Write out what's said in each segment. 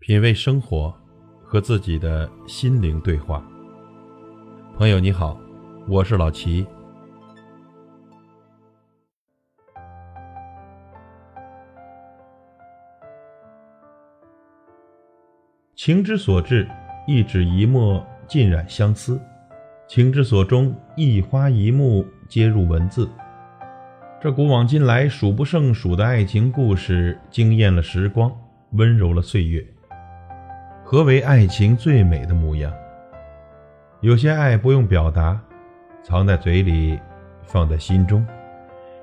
品味生活，和自己的心灵对话。朋友你好，我是老齐。情之所至，一纸一墨浸染相思；情之所钟，一花一木皆入文字。这古往今来数不胜数的爱情故事，惊艳了时光，温柔了岁月。何为爱情最美的模样？有些爱不用表达，藏在嘴里，放在心中；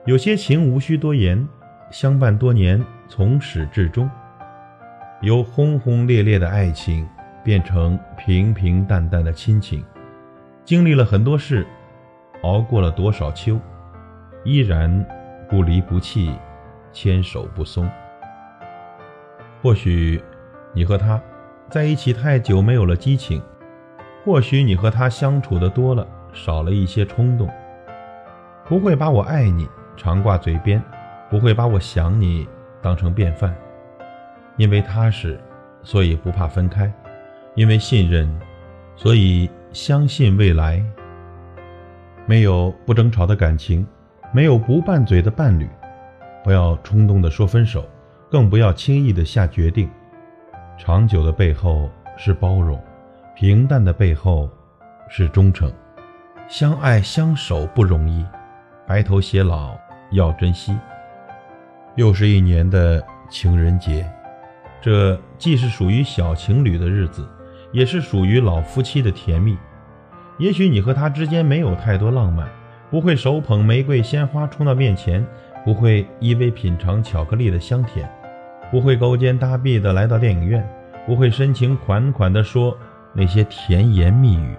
有些情无需多言，相伴多年，从始至终。由轰轰烈烈的爱情变成平平淡淡的亲情，经历了很多事，熬过了多少秋。依然不离不弃，牵手不松。或许你和他在一起太久，没有了激情；或许你和他相处的多了，少了一些冲动。不会把我爱你常挂嘴边，不会把我想你当成便饭。因为踏实，所以不怕分开；因为信任，所以相信未来。没有不争吵的感情。没有不拌嘴的伴侣，不要冲动的说分手，更不要轻易的下决定。长久的背后是包容，平淡的背后是忠诚。相爱相守不容易，白头偕老要珍惜。又是一年的情人节，这既是属于小情侣的日子，也是属于老夫妻的甜蜜。也许你和他之间没有太多浪漫。不会手捧玫瑰鲜花冲到面前，不会依偎品尝巧克力的香甜，不会勾肩搭臂的来到电影院，不会深情款款的说那些甜言蜜语，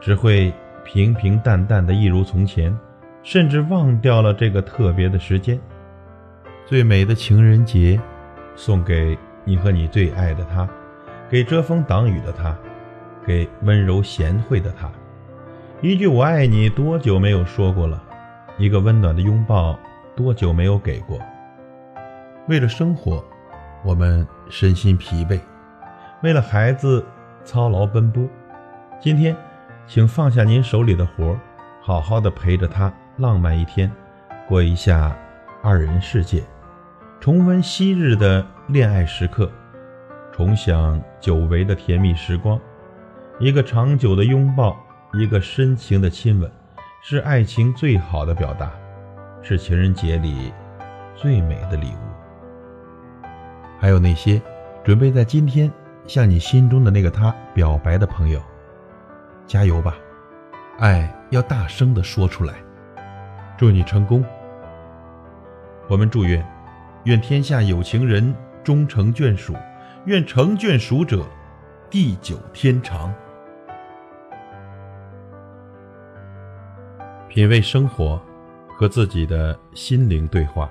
只会平平淡淡的一如从前，甚至忘掉了这个特别的时间。最美的情人节，送给你和你最爱的他，给遮风挡雨的他，给温柔贤惠的他。一句“我爱你”多久没有说过了？一个温暖的拥抱多久没有给过？为了生活，我们身心疲惫；为了孩子，操劳奔波。今天，请放下您手里的活，好好的陪着他浪漫一天，过一下二人世界，重温昔日的恋爱时刻，重享久违的甜蜜时光。一个长久的拥抱。一个深情的亲吻，是爱情最好的表达，是情人节里最美的礼物。还有那些准备在今天向你心中的那个他表白的朋友，加油吧！爱要大声的说出来。祝你成功。我们祝愿，愿天下有情人终成眷属，愿成眷属者地久天长。品味生活，和自己的心灵对话。